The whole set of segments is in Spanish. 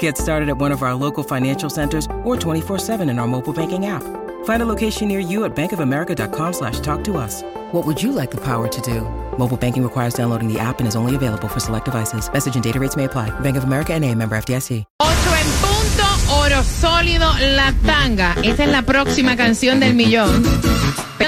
Get started at one of our local financial centers or 24-7 in our mobile banking app. Find a location near you at bankofamerica.com slash talk to us. What would you like the power to do? Mobile banking requires downloading the app and is only available for select devices. Message and data rates may apply. Bank of America and a member FDIC. 8 en punto, oro sólido, la tanga. Esta es la próxima canción del millón.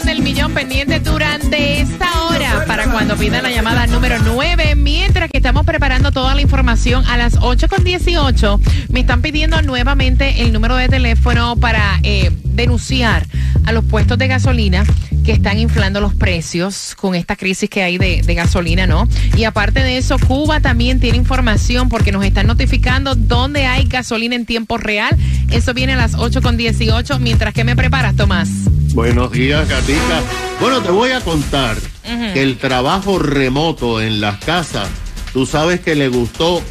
Del millón pendiente durante esta hora para cuando pidan la llamada número 9. Mientras que estamos preparando toda la información a las 8 con 18, me están pidiendo nuevamente el número de teléfono para eh, denunciar a los puestos de gasolina que están inflando los precios con esta crisis que hay de, gasolina, ¿no? Y aparte de eso, Cuba también tiene información porque nos están notificando dónde hay gasolina en tiempo real. Eso viene a las 8 con 18. Mientras que me preparas, Tomás. Buenos días, Gatica. Bueno, te voy a contar uh -huh. que el trabajo remoto en las casas, tú sabes que le gustó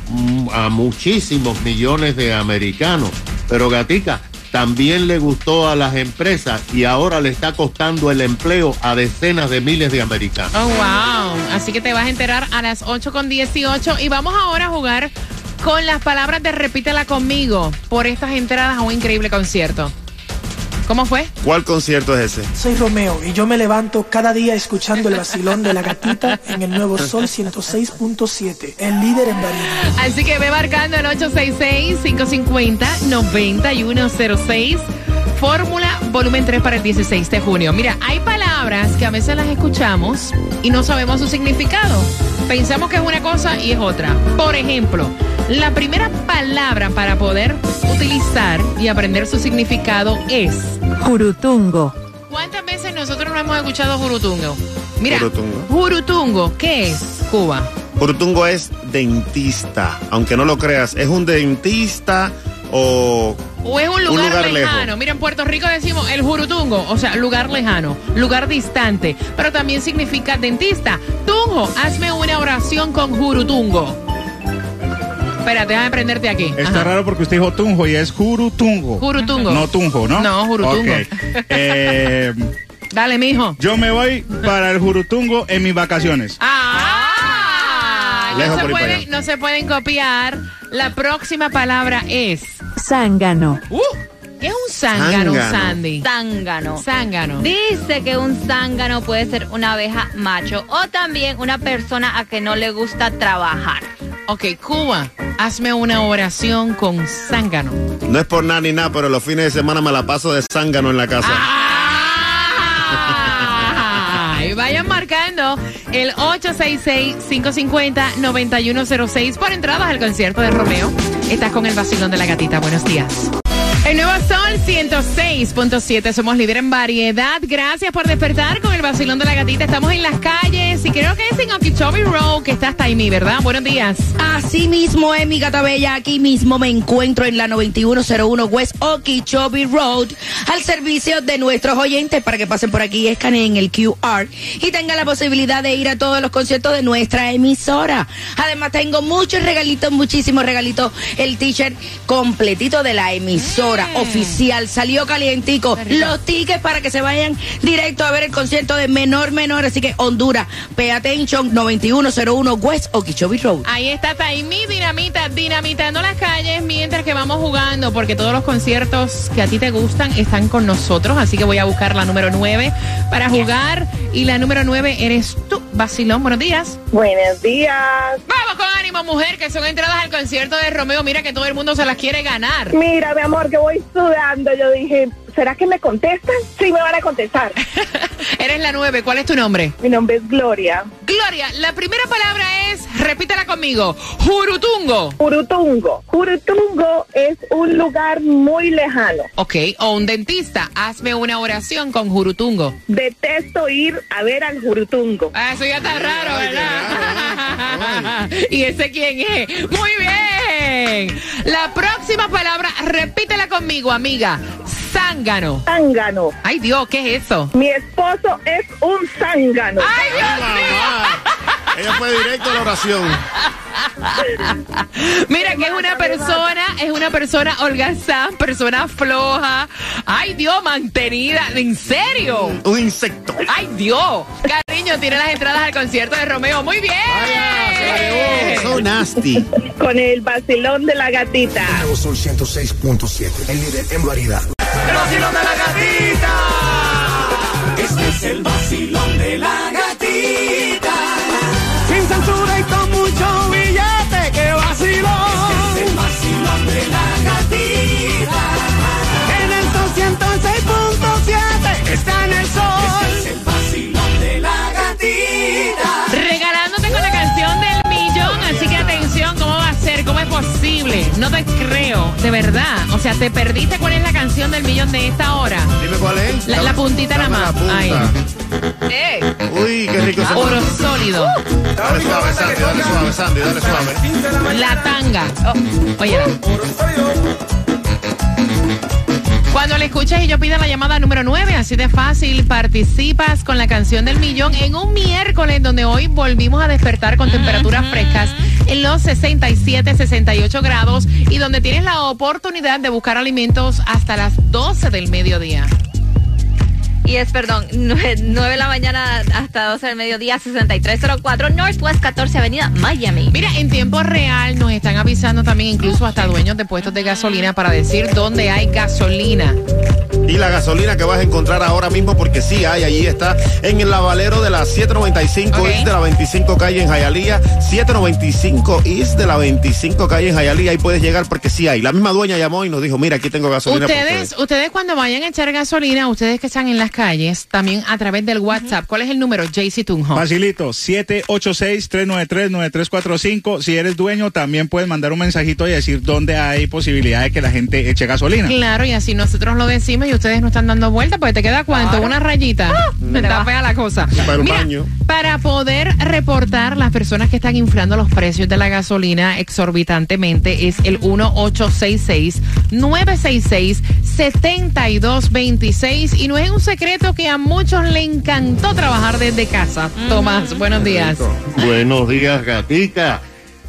a muchísimos millones de americanos. Pero, Gatica, también le gustó a las empresas y ahora le está costando el empleo a decenas de miles de americanos. Oh, wow. Así que te vas a enterar a las 8 con 18 y vamos ahora a jugar con las palabras de repítela conmigo por estas entradas a un increíble concierto. ¿Cómo fue? ¿Cuál concierto es ese? Soy Romeo y yo me levanto cada día escuchando el vacilón de la gatita en el nuevo Sol 106.7, el líder en variedad. Así que ve marcando el 866-550-9106. Fórmula volumen 3 para el 16 de junio. Mira, hay palabras que a veces las escuchamos y no sabemos su significado. Pensamos que es una cosa y es otra. Por ejemplo, la primera palabra para poder utilizar y aprender su significado es jurutungo. ¿Cuántas veces nosotros no hemos escuchado jurutungo? Mira, Jurutungo. jurutungo, ¿qué es Cuba? Jurutungo es dentista, aunque no lo creas, es un dentista o o es un lugar, un lugar lejano. lejos. Mira, en Puerto Rico decimos el jurutungo, o sea, lugar lejano, lugar distante, pero también significa dentista. Tunjo, hazme una oración con jurutungo. Espérate, déjame prenderte aquí. Está Ajá. raro porque usted dijo tunjo y es jurutungo. Jurutungo. No tunjo, ¿no? No, jurutungo. Ok. Eh, Dale, mijo. yo me voy para el jurutungo en mis vacaciones. Ah, se, pueden, no se pueden copiar. La próxima palabra es. Zángano. Uh, ¿Qué es un zángano, Zángano. Sandy? zángano. Zángano. Dice que un zángano puede ser una abeja macho o también una persona a que no le gusta trabajar. Ok, Cuba, hazme una oración con zángano. no es por nada ni nada, pero los fines de semana me la paso de zángano en la casa. Ah, el 866-550-9106 por entradas al concierto de Romeo. Estás con el vacilón de la gatita. Buenos días. El nuevo Sol 106.7. Somos líder en variedad. Gracias por despertar con el vacilón de la gatita. Estamos en las calles y creo que es en Okeechobee Road que está hasta ahí, ¿verdad? Buenos días. Así mismo es mi gata bella, aquí mismo me encuentro en la 9101 West Okeechobee Road al servicio de nuestros oyentes para que pasen por aquí, escaneen el QR y tengan la posibilidad de ir a todos los conciertos de nuestra emisora. Además tengo muchos regalitos, muchísimos regalitos, el t-shirt completito de la emisora oficial, salió calientico, los tickets para que se vayan directo a ver el concierto de Menor Menor, así que Honduras, pay attention 9101 West Okeechobee Road. Ahí está Taimi Dinamita, dinamitando las calles mientras que vamos jugando, porque todos los conciertos que a ti te gustan están con nosotros. Así que voy a buscar la número 9 para jugar. Y la número 9 eres tú, Basilón. Buenos días. Buenos días. Vamos con ánimo, mujer, que son entradas al concierto de Romeo. Mira que todo el mundo se las quiere ganar. Mira, mi amor, que voy sudando. Yo dije, ¿será que me contestan? Sí, me van a contestar. Eres la 9. ¿Cuál es tu nombre? Mi nombre es Gloria. Gloria, la primera palabra es, repítela conmigo, Jurutungo. Jurutungo. Jurutungo es un lugar muy lejano. Ok, o un dentista. Hazme una oración con Jurutungo. Detesto ir a ver al Jurutungo. Ah, eso ya está raro, ¿verdad? ¿Y ese quién es? Muy bien. La próxima palabra, conmigo, amiga. Zángano. Zángano. Ay, Dios, ¿qué es eso? Mi esposo es un zángano. Ay, Dios mío. Ella fue directo a la oración. Mira que es una persona, es una persona holgazán, persona floja. Ay, Dios, mantenida. ¿En serio? Un insecto. Ay, Dios. Cariño, tiene las entradas al concierto de Romeo. Muy bien. So nasty. Con el vacilón de la gatita. Nuevo Sol 106.7, el líder en variedad. El vacilón de la gatita. Este es el vacilón de la No te creo, de verdad. O sea, te perdiste cuál es la canción del millón de esta hora. Dime cuál es. La, la puntita nada más. la punta. Ahí. Eh, Uy, qué rico se oro sólido. Dale suave, Sandy, dale suave, Sandy, dale suave. La tanga. Oh, oye. Cuando le escuches y yo pida la llamada número 9, así de fácil, participas con la canción del millón en un miércoles donde hoy volvimos a despertar con temperaturas frescas en los 67, 68 grados y donde tienes la oportunidad de buscar alimentos hasta las 12 del mediodía. Y es, perdón, 9, de la mañana hasta 12 del mediodía, 6304 Northwest 14 Avenida, Miami. Mira, en tiempo real nos están avisando también incluso hasta dueños de puestos de gasolina para decir dónde hay gasolina. Y la gasolina que vas a encontrar ahora mismo, porque sí hay, allí está en el lavalero de la 795 Ok. East de la 25 calle en Jayalía. 795 East de la 25 calle en Jayalía. Ahí puedes llegar porque sí hay. La misma dueña llamó y nos dijo, mira, aquí tengo gasolina. para Ustedes, ustedes cuando vayan a echar gasolina, ustedes que están en las calles, también a través del WhatsApp, ¿cuál es el número? JC Tunjo. Facilito, 786-393-9345. Si eres dueño, también puedes mandar un mensajito y decir dónde hay posibilidad de que la gente eche gasolina. Claro, y así nosotros lo decimos y ustedes no están dando vuelta, pues te queda cuánto, una rayita. Está fea la cosa. Para Mira, para poder reportar las personas que están inflando los precios de la gasolina exorbitantemente es el 1866-966-7226 y no es un secreto que a muchos le encantó trabajar desde casa. Tomás, buenos días. Buenos días, gatica.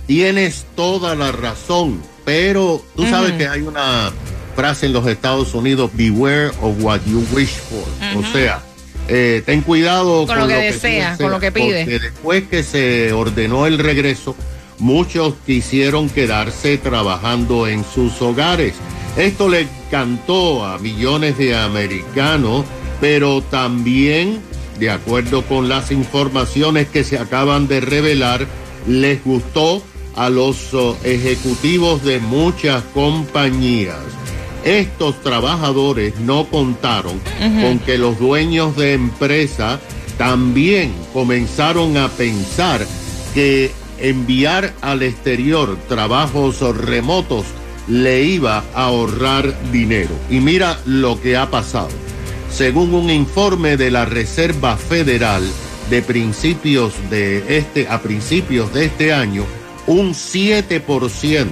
Tienes toda la razón, pero tú sabes que hay una frase en los Estados Unidos, beware of what you wish for. O sea, eh, ten cuidado Con lo que tú desea, deseas, con lo que pide. Porque después que se ordenó el regreso, muchos quisieron quedarse trabajando en sus hogares. Esto le encantó a millones de americanos, pero también, de acuerdo con las informaciones que se acaban de revelar, les gustó a los oh, ejecutivos de muchas compañías. Estos trabajadores no contaron con que los dueños de empresa también comenzaron a pensar que enviar al exterior trabajos remotos le iba a ahorrar dinero. Y mira lo que ha pasado. Según un informe de la Reserva Federal de principios de este a principios de este año, un 7%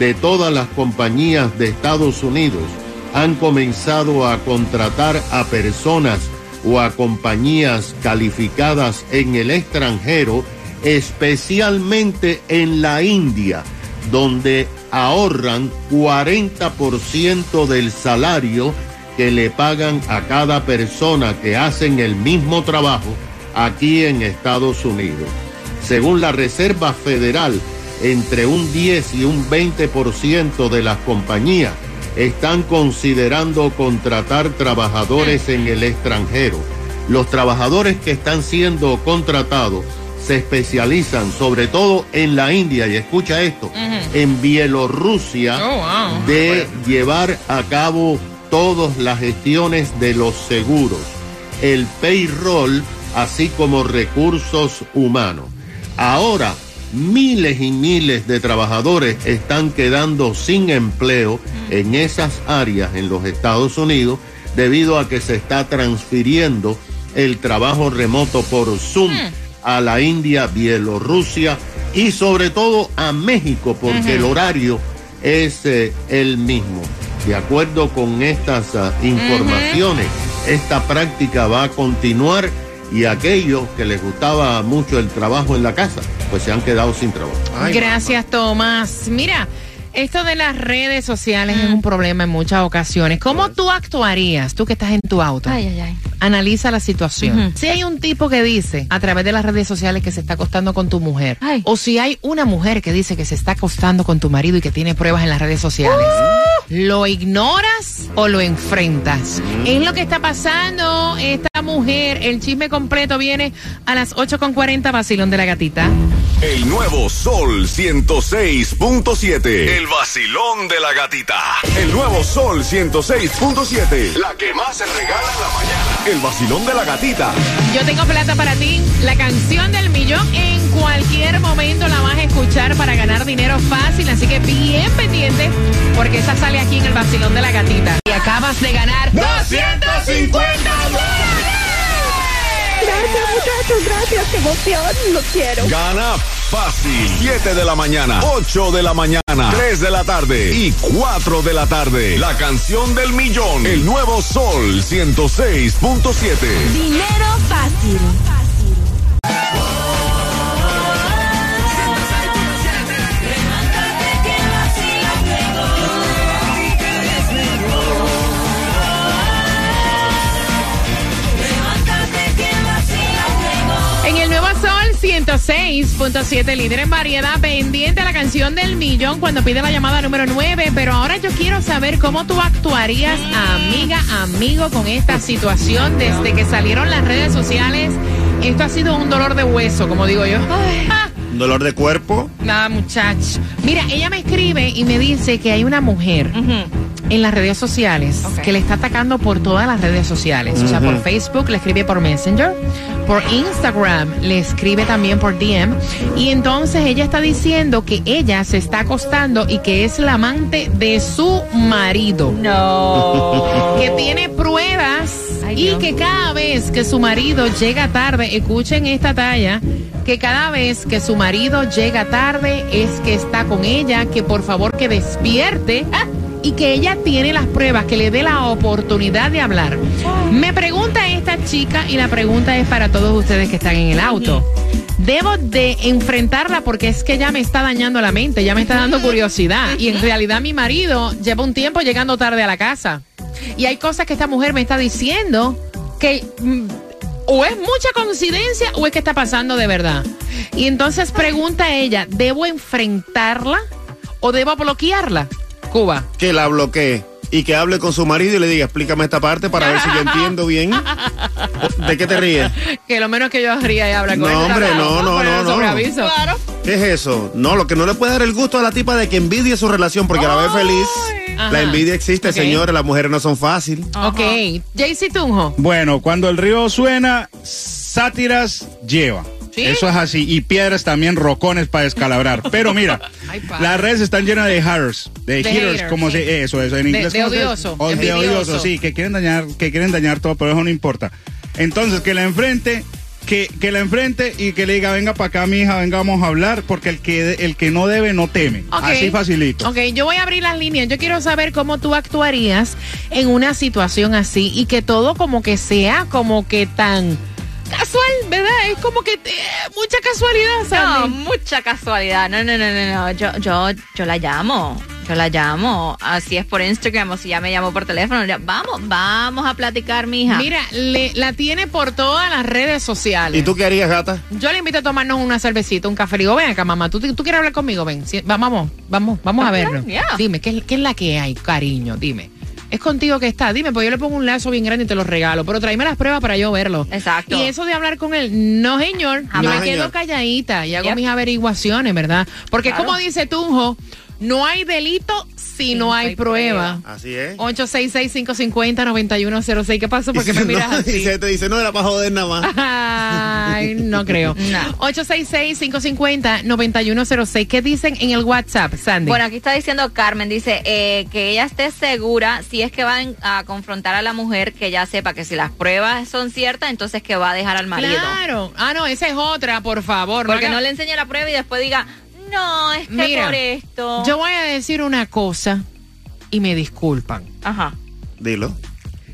de todas las compañías de Estados Unidos han comenzado a contratar a personas o a compañías calificadas en el extranjero, especialmente en la India, donde ahorran 40% del salario que le pagan a cada persona que hacen el mismo trabajo aquí en Estados Unidos. Según la Reserva Federal, entre un 10 y un 20% de las compañías están considerando contratar trabajadores en el extranjero. Los trabajadores que están siendo contratados se especializan sobre todo en la India, y escucha esto, en Bielorrusia, Oh, wow. de llevar a cabo todas las gestiones de los seguros, el payroll, así como recursos humanos. Ahora, miles y miles de trabajadores están quedando sin empleo en esas áreas en los Estados Unidos debido a que se está transfiriendo el trabajo remoto por Zoom a la India, Bielorrusia y sobre todo a México porque el horario es eh, el mismo. De acuerdo con estas ah, informaciones, esta práctica va a continuar y aquellos que les gustaba mucho el trabajo en la casa, pues se han quedado sin trabajo. Gracias, Tomás. Mira, esto de las redes sociales es un problema en muchas ocasiones. ¿Cómo tú actuarías, tú que estás en tu auto? Ay, ay, ay. Analiza la situación. Si hay un tipo que dice a través de las redes sociales que se está acostando con tu mujer, Ay. o si hay una mujer que dice que se está acostando con tu marido y que tiene pruebas en las redes sociales, ¿lo ignoras o lo enfrentas? Es lo que está pasando esta mujer. El chisme completo viene a las 8.40, vacilón de la gatita. El nuevo Sol 106.7. El vacilón de la gatita. El nuevo Sol 106.7. La que más se regala en la mañana. El vacilón de la gatita. Yo tengo plata para ti. La canción del millón en cualquier momento la vas a escuchar para ganar dinero fácil. Así que bien pendiente porque esa sale aquí en el vacilón de la gatita. Y acabas de ganar 250 Gracias, muchachos, gracias. Qué emoción. Lo quiero. Gana fácil. 7 de la mañana, 8 de la mañana, 3 de la tarde y 4 de la tarde. La canción del millón. El nuevo Sol 106.7. Dinero fácil. 106.7, líder en variedad, pendiente a la canción del millón cuando pide la llamada número 9. Pero ahora yo quiero saber cómo tú actuarías, amiga, amigo, con esta situación desde que salieron las redes sociales. Esto ha sido un dolor de hueso, como digo yo. Ah, Un dolor de cuerpo. Nada, muchacho. Mira, ella me escribe y me dice que hay una mujer en las redes sociales que le está atacando por todas las redes sociales. O sea, por. Facebook, le escribe por Messenger, por Instagram, le escribe también por DM. Y entonces ella está diciendo que ella se está acostando y que es la amante de su marido. No. que tiene pruebas y que cada vez que su marido llega tarde, escuchen esta talla, que cada vez que su marido llega tarde es que está con ella, que por favor que despierte ah, y que ella tiene las pruebas, que le dé la oportunidad de hablar. Me pregunta esta chica y la pregunta es para todos ustedes que están en el auto. Debo de enfrentarla porque es que ya me está dañando la mente, ya me está dando curiosidad. Y en realidad mi marido lleva un tiempo llegando tarde a la casa. Y hay cosas que esta mujer me está diciendo que mm, o es mucha coincidencia o es que está pasando de verdad. Y entonces pregunta ella, ¿debo enfrentarla o debo bloquearla? Cuba. Que la bloquee. Y que hable con su marido y le diga, explícame esta parte para ver si yo entiendo bien. ¿De qué te ríes? Que lo menos que yo ría y habla con No, él. hombre, no, no, no, el no. Claro. ¿Qué es eso? No, lo que no le puede dar el gusto a la tipa de que envidie su relación porque la ve feliz. Ajá. La envidia existe, Ok. señores. Las mujeres no son fáciles. Ok. JC Tunjo. Bueno, cuando el río suena, sátiras lleva. Eso es así. Y piedras también, rocones para descalabrar. Pero mira, Ay, las redes están llenas de haters, de, De haters, como sí. se, eso, eso en De- inglés. de ¿cómo se dice? odioso, O de odioso, sí, que quieren dañar, que quieren dañar todo, pero eso no importa. Entonces, que la enfrente, que, que la enfrente y que le diga, venga para acá, mi hija, venga, vamos a hablar, porque el que, el que no debe, no teme. Así facilito. Ok, yo voy a abrir las líneas. Yo quiero saber cómo tú actuarías en una situación así y que todo como que sea como que tan casual, ¿verdad? Es como que eh, mucha casualidad, No, Sandy. mucha casualidad. No, no, no, no, no. Yo, yo, yo la llamo. Yo la llamo. Así es por Instagram o si ya me llamo por teléfono. ya- vamos, vamos a platicar, mija. Mira, le- la tiene por todas las redes sociales. ¿Y tú qué harías, gata? Yo le invito a tomarnos una cervecita, un café. Le digo, ven acá, mamá, ¿tú, tú quieres hablar conmigo? Ven, sí, vamos, vamos, vamos a Ok, verlo. yeah. Dime, ¿qué, es- ¿qué es la que hay, cariño? Dime. Es contigo que está. Dime, pues yo le pongo un lazo bien grande y te lo regalo. Pero tráeme las pruebas para yo verlo. Exacto. Y eso de hablar con él, no, señor. Yo me quedo calladita y hago Yep. mis averiguaciones, ¿verdad? Porque Claro. como dice Tunjo, no hay delito si no hay prueba. Así es. 866-550-9106. ¿Qué pasó? Porque me No, miras así. y se te dice, no era para joder nada más. Ay, no creo. 866-550-9106. ¿Qué dicen en el WhatsApp, Sandy? Bueno, aquí está diciendo Carmen, dice eh, que ella esté segura si es que van a confrontar a la mujer, que ya sepa que si las pruebas son ciertas, entonces que va a dejar al marido. Claro. Ah, no, esa es otra, por favor. Porque haga- no le enseñe la prueba y después diga, no, es que Mira, por esto. Yo voy a decir una cosa y me disculpan. Ajá. Dilo.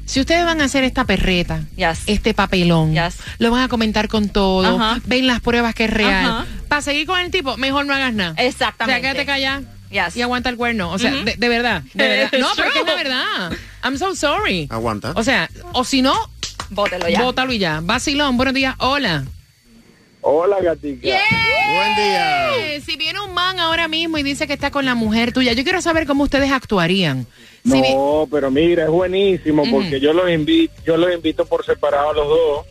Si ustedes van a hacer esta perreta, Yes. este papelón, Yes. lo van a comentar con todo, Ajá. ven las pruebas que es real. Ajá. Para seguir con el tipo, mejor no hagas nada. Exactamente. O sea, quédate callada Yes. y aguanta el cuerno. O sea, de, de verdad, de verdad. No, porque es la true. verdad. I'm so sorry. Aguanta. O sea, o si no, Bótelo ya. bótalo y ya. Vacilón, buenos días. Hola. Hola, gatica. Buen día. Si viene un man ahora mismo y dice que está con la mujer tuya, yo quiero saber cómo ustedes actuarían. Si vi- No, pero mira, es buenísimo porque yo los invito, yo los invito por separado a los dos.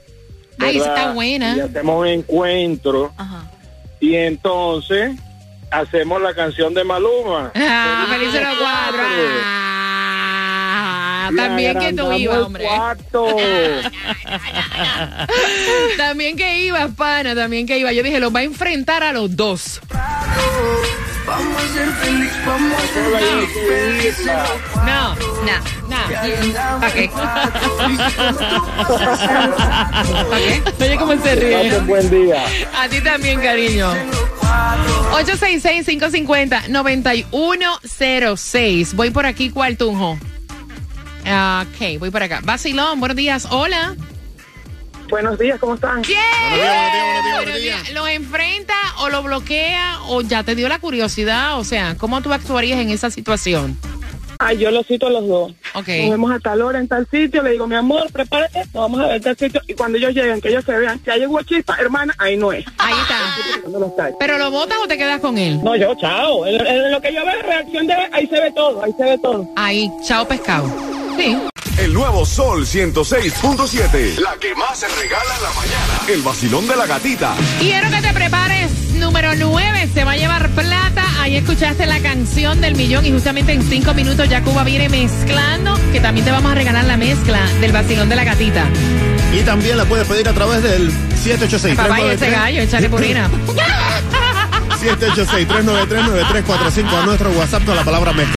Ay, esa ¿verdad? está buena. Y hacemos un encuentro Ajá. y entonces hacemos la canción de Maluma. Ah, felices los cuatro. Ah, también que tú ibas, hombre. cuarto. también que ibas, pana, también que iba. Yo dije, los va a enfrentar a los dos. Vamos a ser feliz, vamos a ser felices. No, No. no. Ok. Oye, cómo se ríe. Buen día. A ti también, cariño. 866-550-9106. Voy por aquí, ¿cuál tunjo? Ah, Ok, voy por acá. Basilón, buenos días. Hola. Buenos días, ¿cómo están? ¿Quién? Buenos días, buenos días, buenos días, Buenos buenos días. días. ¿Lo enfrenta o lo bloquea o ya te dio la curiosidad? O sea, ¿cómo tú actuarías en esa situación? Ay, yo los cito a los dos. Ok. Nos vemos a tal hora en tal sitio. Le digo, mi amor, prepárate, nos vamos a ver tal sitio. Y cuando ellos lleguen, que ellos se vean, ya llegó chispa, hermana, ahí no es. Ahí está. Lo. ¿Pero lo votas o te quedas con él? No, yo, chao. En, en lo que yo veo, reacción de ahí se ve todo, ahí se ve todo. Ahí, chao pescado. Sí. El nuevo Sol 106.7. La que más se regala en la mañana. El vacilón de la gatita. Quiero que te prepares. Número 9 se va a llevar plata. Ahí escuchaste la canción del millón y justamente en cinco minutos ya Cuba viene mezclando, que también te vamos a regalar la mezcla del vacilón de la gatita. Y también la puedes pedir a través del 786 Papá y ese gallo, échale purina. 786-393-9345 a nuestro WhatsApp con la palabra mezcla.